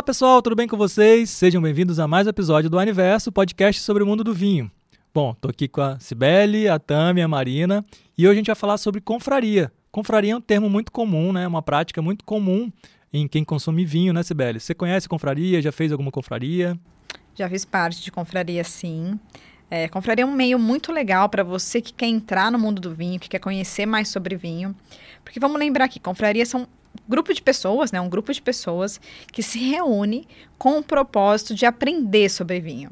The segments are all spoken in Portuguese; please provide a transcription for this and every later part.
Olá pessoal, tudo bem com vocês? Sejam bem-vindos a mais um episódio do Aniverso, podcast sobre o mundo do vinho. Bom, tô aqui com a Cibele, a Tami, a Marina e hoje a gente vai falar sobre confraria. Confraria é um termo muito comum, né? Uma prática muito comum em quem consome vinho, né, Cibele? Você conhece confraria? Já fez alguma confraria? Já fiz parte de confraria, sim. É, confraria é um meio muito legal para você que quer entrar no mundo do vinho, que quer conhecer mais sobre vinho. Porque vamos lembrar que confraria são grupo de pessoas, né, um grupo de pessoas que se reúne com o propósito de aprender sobre vinho.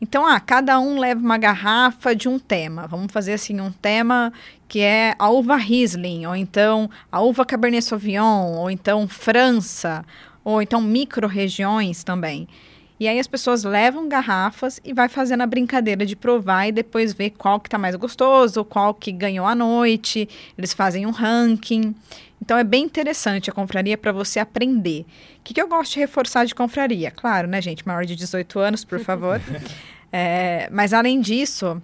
Então, ah, cada um leva uma garrafa de um tema. Vamos fazer assim um tema que é a uva Riesling, ou então a uva Cabernet Sauvignon, ou então França, ou então micro-regiões também. E aí as pessoas levam garrafas e vai fazendo a brincadeira de provar e depois ver qual que está mais gostoso, qual que ganhou a noite. Eles fazem um ranking. Então é bem interessante a confraria para você aprender. O que, que, eu gosto de reforçar de confraria? Claro, né, gente? Maior de 18 anos, por favor. é, mas além disso,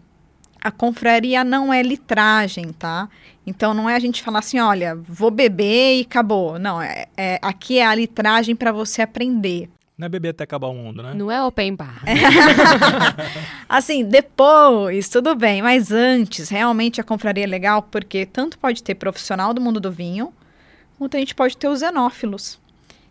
a confraria não é litragem, tá? Então não é a gente falar assim, olha, vou beber e acabou. Não, é, é aqui é a litragem para você aprender. Não é beber até acabar o mundo, né? Não é open bar. assim, depois, tudo bem, mas antes, realmente a confraria é legal porque tanto pode ter profissional do mundo do vinho, quanto a gente pode ter os xenófilos.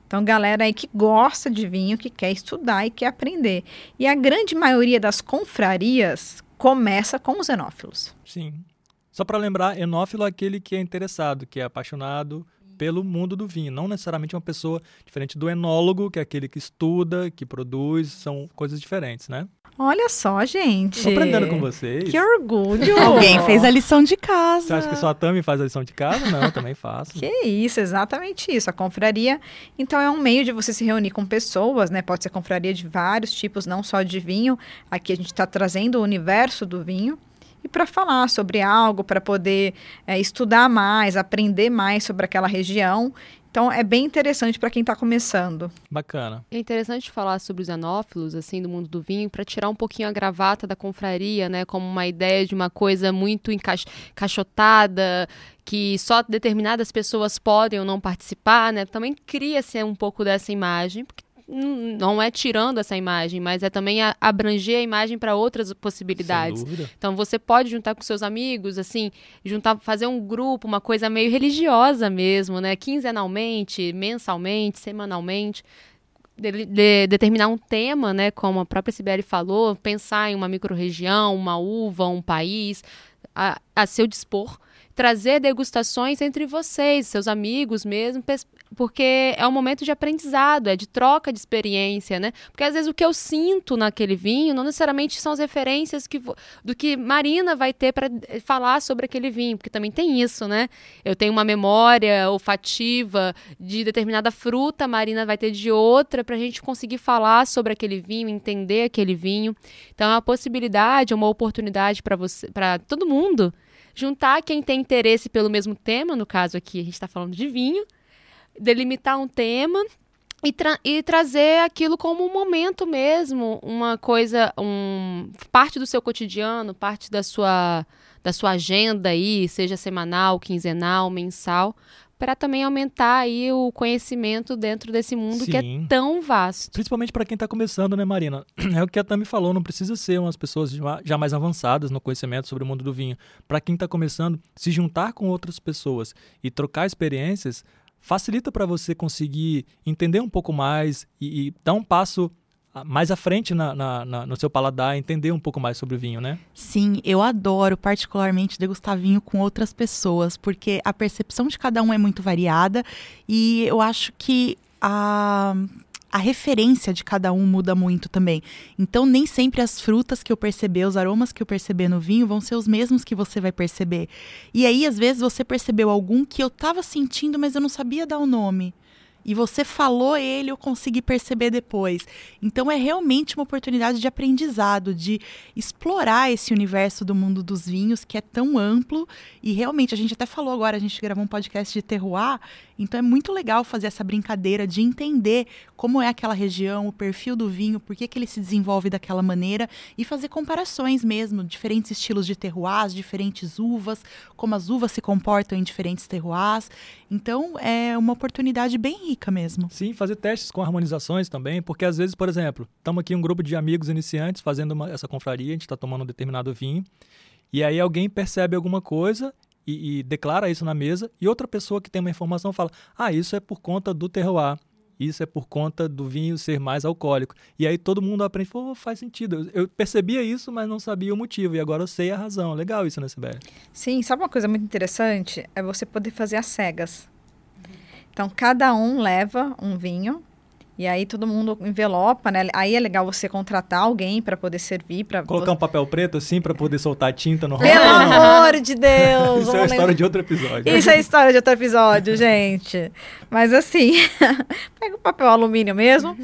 Então, galera aí que gosta de vinho, que quer estudar e quer aprender. E a grande maioria das confrarias começa com os xenófilos. Sim. Só para lembrar, enófilo é aquele que é interessado, que é apaixonado pelo mundo do vinho. Não necessariamente uma pessoa diferente do enólogo, que é aquele que estuda, que produz, são coisas diferentes, né? Olha só, gente. Tô aprendendo com vocês. Que orgulho. Alguém fez a lição de casa. Você acha que só a Tami faz a lição de casa? Não, também faço. que isso, exatamente isso. A confraria, então, é um meio de você se reunir com pessoas, né? Pode ser confraria de vários tipos, não só de vinho. Aqui a gente está trazendo o universo do vinho e para falar sobre algo, para poder é, estudar mais, aprender mais sobre aquela região. Então é bem interessante para quem está começando. Bacana. É interessante falar sobre os anófilos, assim, do mundo do vinho, para tirar um pouquinho a gravata da confraria, né, como uma ideia de uma coisa muito encaixotada, que só determinadas pessoas podem ou não participar, né? Também cria-se um pouco dessa imagem, porque não é tirando essa imagem, mas é também a, abranger a imagem para outras possibilidades. Então você pode juntar com seus amigos, assim, juntar, fazer um grupo, uma coisa meio religiosa mesmo, né? Quinzenalmente, mensalmente, semanalmente. De, de, determinar um tema, né, como a própria Sibeli falou, pensar em uma microrregião, uma uva, um país, a, a seu dispor trazer degustações entre vocês, seus amigos mesmo, porque é um momento de aprendizado, é de troca de experiência, né? Porque às vezes o que eu sinto naquele vinho não necessariamente são as referências que do que Marina vai ter para eh, falar sobre aquele vinho, porque também tem isso, né? Eu tenho uma memória olfativa de determinada fruta, Marina vai ter de outra para a gente conseguir falar sobre aquele vinho, entender aquele vinho. Então é uma possibilidade, é uma oportunidade para você, para todo mundo juntar quem tem interesse pelo mesmo tema, no caso aqui a gente está falando de vinho, delimitar um tema e, tra e, trazer aquilo como um momento mesmo, uma coisa, um, parte do seu cotidiano, parte da sua, da sua agenda aí, seja semanal, quinzenal, mensal, para também aumentar aí o conhecimento dentro desse mundo Sim. que é tão vasto. Principalmente para quem está começando, né, Marina? É o que a Tami falou, não precisa ser umas pessoas já mais avançadas no conhecimento sobre o mundo do vinho. Para quem está começando, se juntar com outras pessoas e trocar experiências facilita para você conseguir entender um pouco mais e, e dar um passo mais à frente na, na, na, no seu paladar, entender um pouco mais sobre o vinho, né? Sim, eu adoro particularmente degustar vinho com outras pessoas, porque a percepção de cada um é muito variada e eu acho que a a referência de cada um muda muito também. Então, nem sempre as frutas que eu perceber, os aromas que eu perceber no vinho vão ser os mesmos que você vai perceber. E aí, às vezes, você percebeu algum que eu estava sentindo, mas eu não sabia dar o nome e você falou ele, eu consegui perceber depois. Então é realmente uma oportunidade de aprendizado, de explorar esse universo do mundo dos vinhos que é tão amplo e realmente a gente até falou agora, a gente gravou um podcast de terroir, então é muito legal fazer essa brincadeira de entender como é aquela região, o perfil do vinho, por que, que ele se desenvolve daquela maneira e fazer comparações mesmo, diferentes estilos de terroirs, diferentes uvas, como as uvas se comportam em diferentes terroirs. Então é uma oportunidade bem rica mesmo. Sim, fazer testes com harmonizações também, porque às vezes, por exemplo, estamos aqui um grupo de amigos iniciantes fazendo uma, essa confraria, a gente está tomando um determinado vinho, e aí alguém percebe alguma coisa e, e, declara isso na mesa, e outra pessoa que tem uma informação fala: ah, isso é por conta do terroir. Isso é por conta do vinho ser mais alcoólico. E aí todo mundo aprende, pô, faz sentido. Eu percebia isso, mas não sabia o motivo. E agora eu sei a razão. Legal isso, né, Sibeli? Sim, sabe uma coisa muito interessante? É você poder fazer as cegas. Então, cada um leva um vinho e aí todo mundo envelopa, né? Aí é legal você contratar alguém para poder servir, para colocar você... um papel preto assim para poder soltar tinta no. Pelo amor de Deus! Isso é a história de outro episódio. Isso é a história de outro episódio, gente. Mas assim, pega o papel alumínio mesmo.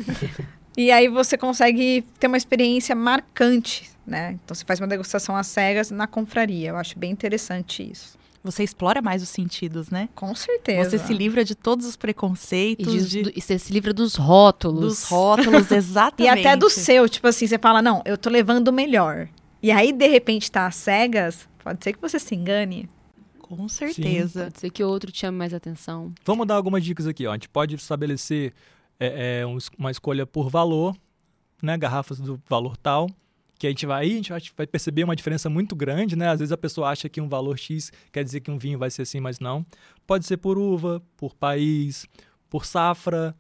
e aí você consegue ter uma experiência marcante, né? Então você faz uma degustação às cegas na confraria. Eu acho bem interessante isso você explora mais os sentidos, né? Com certeza. Você se livra de todos os preconceitos. E, de... e você se livra dos rótulos. Dos rótulos, exatamente. e até do seu, tipo assim, você fala, não, eu tô levando o melhor. E aí, de repente, tá às cegas, pode ser que você se engane. Com certeza. Sim. Pode ser que outro te chame mais atenção. Vamos dar algumas dicas aqui, ó. A gente pode estabelecer é, é, uma escolha por valor, né? Garrafas do valor tal que a gente vai aí, a gente vai perceber uma diferença muito grande, né? Às vezes a pessoa acha que um valor X quer dizer que um vinho vai ser assim, mas não. Pode ser por uva, por país, por safra,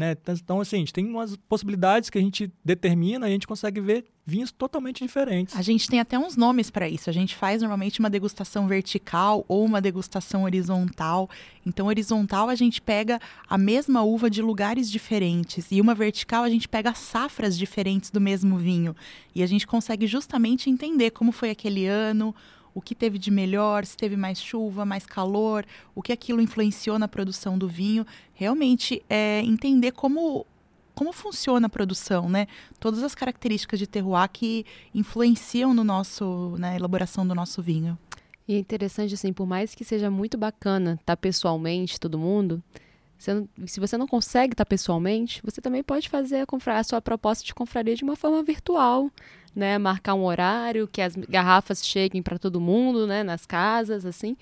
né? Então, assim, a gente tem umas possibilidades que a gente determina e a gente consegue ver vinhos totalmente diferentes. A gente tem até uns nomes para isso. A gente faz normalmente uma degustação vertical ou uma degustação horizontal. Então, horizontal a gente pega a mesma uva de lugares diferentes e uma vertical a gente pega safras diferentes do mesmo vinho. E a gente consegue justamente entender como foi aquele ano, o que teve de melhor, se teve mais chuva, mais calor, o que aquilo influenciou na produção do vinho. Realmente é entender como como funciona a produção, né? Todas as características de terroir que influenciam no nosso, na elaboração do nosso vinho. E é interessante assim, por mais que seja muito bacana estar tá pessoalmente todo mundo, você se você não consegue estar pessoalmente, você também pode fazer a, a sua proposta de confraria de uma forma virtual né, marcar um horário, que as garrafas cheguem para todo mundo, né, nas casas, assim.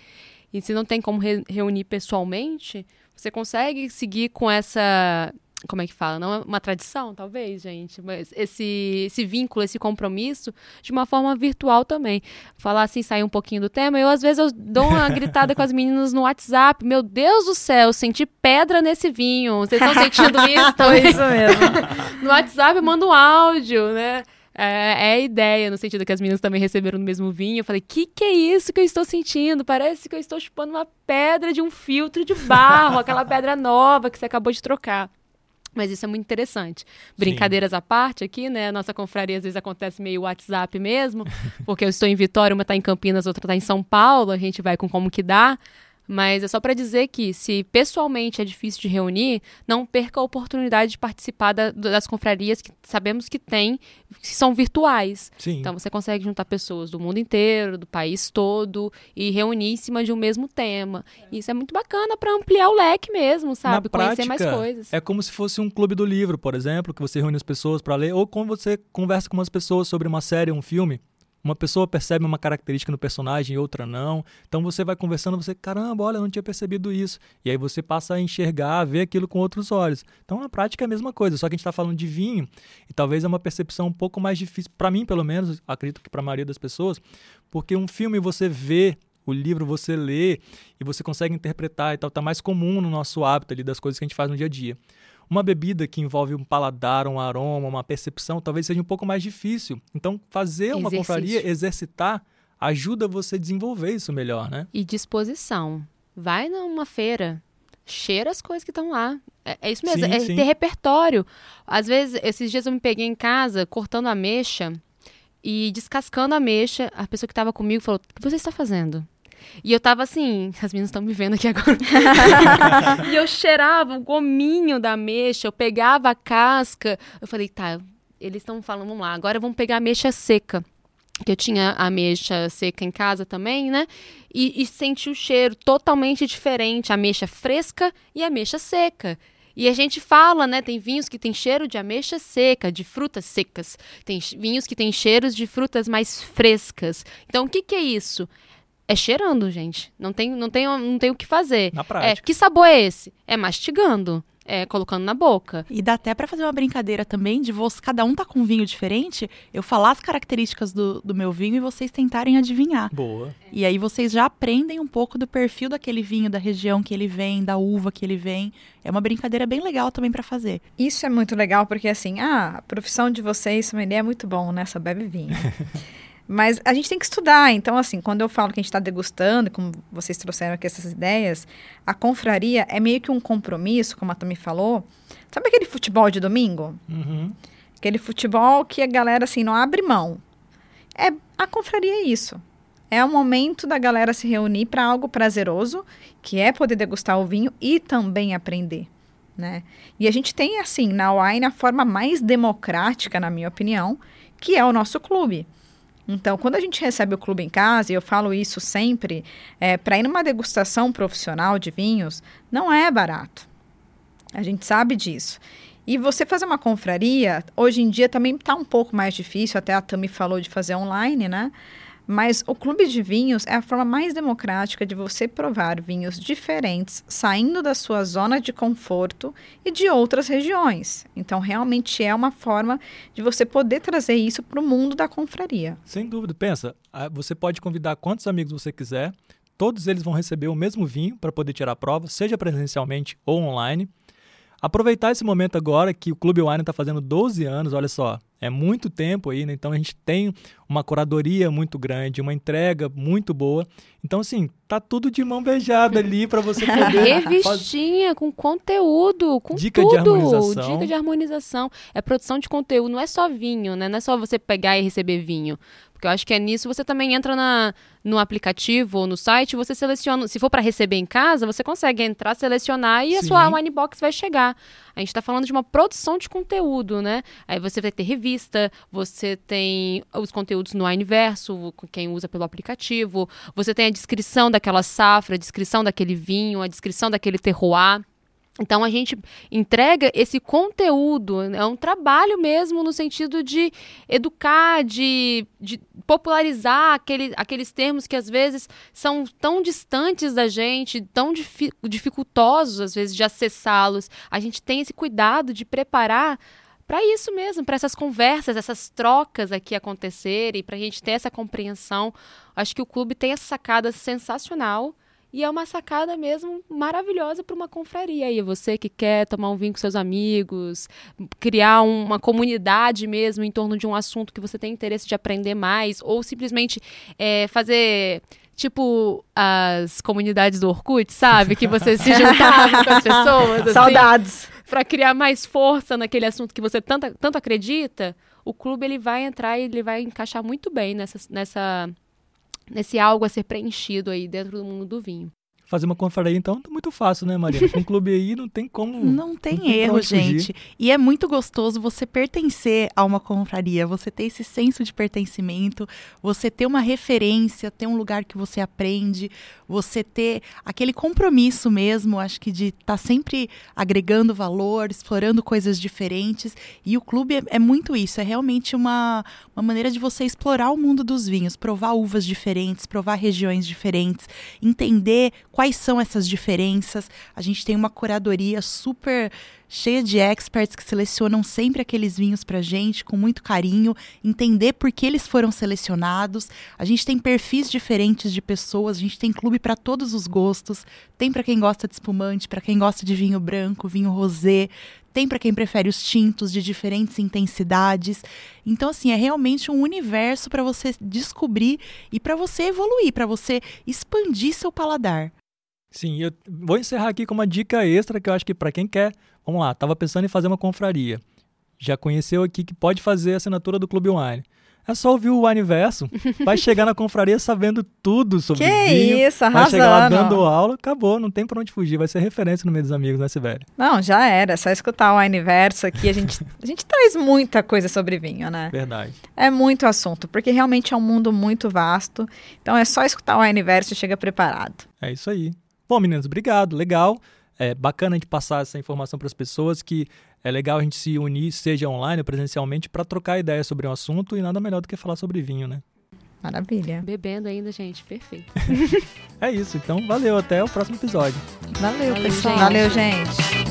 E se não tem como re reunir pessoalmente, você consegue seguir com essa como é que fala? Não é uma tradição, talvez, gente, mas esse, esse vínculo, esse compromisso, de uma forma virtual também. Falar assim, sair um pouquinho do tema, eu às vezes eu dou uma gritada com as meninas no WhatsApp, meu Deus do céu, senti pedra nesse vinho, vocês estão sentindo isso? Também? isso mesmo. no WhatsApp eu mando um áudio, né? É, é, a ideia, no sentido que as meninas também receberam no mesmo vinho. Eu falei, que que é isso que eu estou sentindo? Parece que eu estou chupando uma pedra de um filtro de barro, aquela pedra nova que você acabou de trocar. Mas isso é muito interessante. Brincadeiras Sim. à parte aqui, né? A nossa confraria às vezes acontece meio WhatsApp mesmo, porque eu estou em Vitória, uma está em Campinas, outra está em São Paulo, a gente vai com como que dá. Mas é só para dizer que, se pessoalmente é difícil de reunir, não perca a oportunidade de participar da, das confrarias que sabemos que tem, que são virtuais. Sim. Então você consegue juntar pessoas do mundo inteiro, do país todo, e reunir em cima de um mesmo tema. E isso é muito bacana para ampliar o leque mesmo, sabe? Na Conhecer prática, mais coisas. É como se fosse um clube do livro, por exemplo, que você reúne as pessoas para ler, ou quando você conversa com umas pessoas sobre uma série, um filme. Uma pessoa percebe uma característica no personagem e outra não. Então você vai conversando, você, caramba, olha, eu não tinha percebido isso. E aí você passa a enxergar, a ver aquilo com outros olhos. Então na prática é a mesma coisa, só que a gente está falando de vinho e talvez é uma percepção um pouco mais difícil, para mim pelo menos, acredito que para a maioria das pessoas, porque um filme você vê o livro você lê e você consegue interpretar e tal, tá mais comum no nosso hábito ali das coisas que a gente faz no dia a dia. Uma bebida que envolve um paladar, um aroma, uma percepção, talvez seja um pouco mais difícil. Então, fazer uma Exercício. confraria, exercitar, ajuda você a desenvolver isso melhor, né? E disposição. Vai numa feira, cheira as coisas que estão lá. É, é, isso mesmo, sim, é sim. ter repertório. Às vezes, esses dias eu me peguei em casa cortando a mexa e descascando a mexa. A pessoa que estava comigo falou: O que você está fazendo? E eu tava assim, as meninas estão me vendo aqui agora. e eu cheirava o gominho da mexa, eu pegava a casca. Eu falei, tá, eles estão falando, vamos lá, agora vamos pegar a mexa seca. Que eu tinha a mexa seca em casa também, né? E, e senti o cheiro totalmente diferente, a mexa fresca e a mexa seca. E a gente fala, né? Tem vinhos que tem cheiro de ameixa seca, de frutas secas. Tem vinhos que tem cheiros de frutas mais frescas. Então, o que, que é isso? É cheirando, gente. Não tem, não tem, não tem o que fazer. Na prática. É, que sabor é esse? É mastigando. é, colocando na boca. E dá até para fazer uma brincadeira também de você, cada um tá com um vinho diferente, eu falar as características do, do meu vinho e vocês tentarem adivinhar. Boa. E aí vocês já aprendem um pouco do perfil daquele vinho, da região que ele vem, da uva que ele vem. É uma brincadeira bem legal também para fazer. Isso é muito legal porque assim, ah, a profissão de vocês, ideia é muito bom, né? Só bebe vinho. Mas a gente tem que estudar. Então, assim, quando eu falo que a gente está degustando, como vocês trouxeram aqui essas ideias, a confraria é meio que um compromisso, como a Tami falou. Sabe aquele futebol de domingo? Uhum. Aquele futebol que a galera, assim, não abre mão. É, a confraria é isso. É o momento da galera se reunir para algo prazeroso, que é poder degustar o vinho e também aprender. Né? E a gente tem, assim, na Wine a forma mais democrática, na minha opinião, que é o nosso clube. Então, quando a gente recebe o clube em casa, e eu falo isso sempre, é, para ir numa degustação profissional de vinhos, não é barato. A gente sabe disso. E você fazer uma confraria, hoje em dia também está um pouco mais difícil, até a Tami falou de fazer online, né? Mas o clube de vinhos é a forma mais democrática de você provar vinhos diferentes, saindo da sua zona de conforto e de outras regiões. Então, realmente é uma forma de você poder trazer isso para o mundo da confraria. Sem dúvida. Pensa, você pode convidar quantos amigos você quiser, todos eles vão receber o mesmo vinho para poder tirar a prova, seja presencialmente ou online. Aproveitar esse momento agora que o Clube Wine está fazendo 12 anos, olha só, é muito tempo aí, né? Então a gente tem uma curadoria muito grande, uma entrega muito boa. Então, assim, tá tudo de mão beijada ali para você poder. Revistinha com conteúdo, com Dica tudo. de harmonização. Dica de harmonização. É produção de conteúdo, não é só vinho, né? Não é só você pegar e receber vinho. Porque eu acho que é nisso você também entra na, no aplicativo ou no site, você seleciona. Se for para receber em casa, você consegue entrar, selecionar e Sim. a sua wine box vai chegar. A gente está falando de uma produção de conteúdo, né? Aí você vai ter revista, você tem os conteúdos no Universo, quem usa pelo aplicativo, você tem a descrição daquela safra, a descrição daquele vinho, a descrição daquele terroir. Então a gente entrega esse conteúdo, é um trabalho mesmo no sentido de educar, de, de popularizar aquele, aqueles termos que às vezes são tão distantes da gente, tão difi dificultosos às vezes de acessá-los. A gente tem esse cuidado de preparar para isso mesmo, para essas conversas, essas trocas aqui acontecerem, para a gente ter essa compreensão. Acho que o clube tem essa sacada sensacional e é uma sacada mesmo maravilhosa para uma confraria. E você que quer tomar um vinho com seus amigos, criar uma comunidade mesmo em torno de um assunto que você tem interesse de aprender mais, ou simplesmente é, fazer tipo as comunidades do Orkut, sabe? Que você se juntava com as pessoas. Assim, Saudades. Para criar mais força naquele assunto que você tanto, tanto acredita, o clube ele vai entrar e ele vai encaixar muito bem nessa, nessa nesse algo a ser preenchido aí dentro do mundo do vinho. Fazer uma confraria, então, é muito fácil, né, Maria? Com um clube aí não tem como. Não tem, não tem erro, gente. E é muito gostoso você pertencer a uma confraria, você ter esse senso de pertencimento, você ter uma referência, ter um lugar que você aprende, você ter aquele compromisso mesmo, acho que de estar tá sempre agregando valor, explorando coisas diferentes. E o clube é, é muito isso, é realmente uma, uma maneira de você explorar o mundo dos vinhos, provar uvas diferentes, provar regiões diferentes, entender quais são essas diferenças. A gente tem uma curadoria super cheia de experts que selecionam sempre aqueles vinhos para gente com muito carinho, entender por que eles foram selecionados. A gente tem perfis diferentes de pessoas, a gente tem clube para todos os gostos. Tem para quem gosta de espumante, para quem gosta de vinho branco, vinho rosé, tem para quem prefere os tintos de diferentes intensidades. Então, assim, é realmente um universo para você descobrir e para você evoluir, para você expandir seu paladar. Sim, eu vou encerrar aqui com uma dica extra que eu acho que para quem quer, vamos lá, estava pensando em fazer uma confraria. Já conheceu aqui que pode fazer a assinatura do Clube Wine. É só ouvir o Universo, vai chegar na confraria sabendo tudo sobre que vinho. isso, arrasando. Vai chegar lá dando aula, acabou, não tem pra onde fugir, vai ser referência no meio dos amigos, né, Sibeli? Não, já era, é só escutar o Universo aqui, a gente, a gente traz muita coisa sobre vinho, né? Verdade. É muito assunto, porque realmente é um mundo muito vasto, então é só escutar o Universo e chega preparado. É isso aí. Bom, meninos, obrigado. Legal. É bacana a gente passar essa informação para as pessoas que é legal a gente se unir, seja online ou presencialmente, para trocar ideias sobre um assunto e nada melhor do que falar sobre vinho, né? Maravilha. Bebendo ainda, gente. Perfeito. é isso. Então, valeu. Até o próximo episódio. Valeu, valeu pessoal. Gente. Valeu, gente.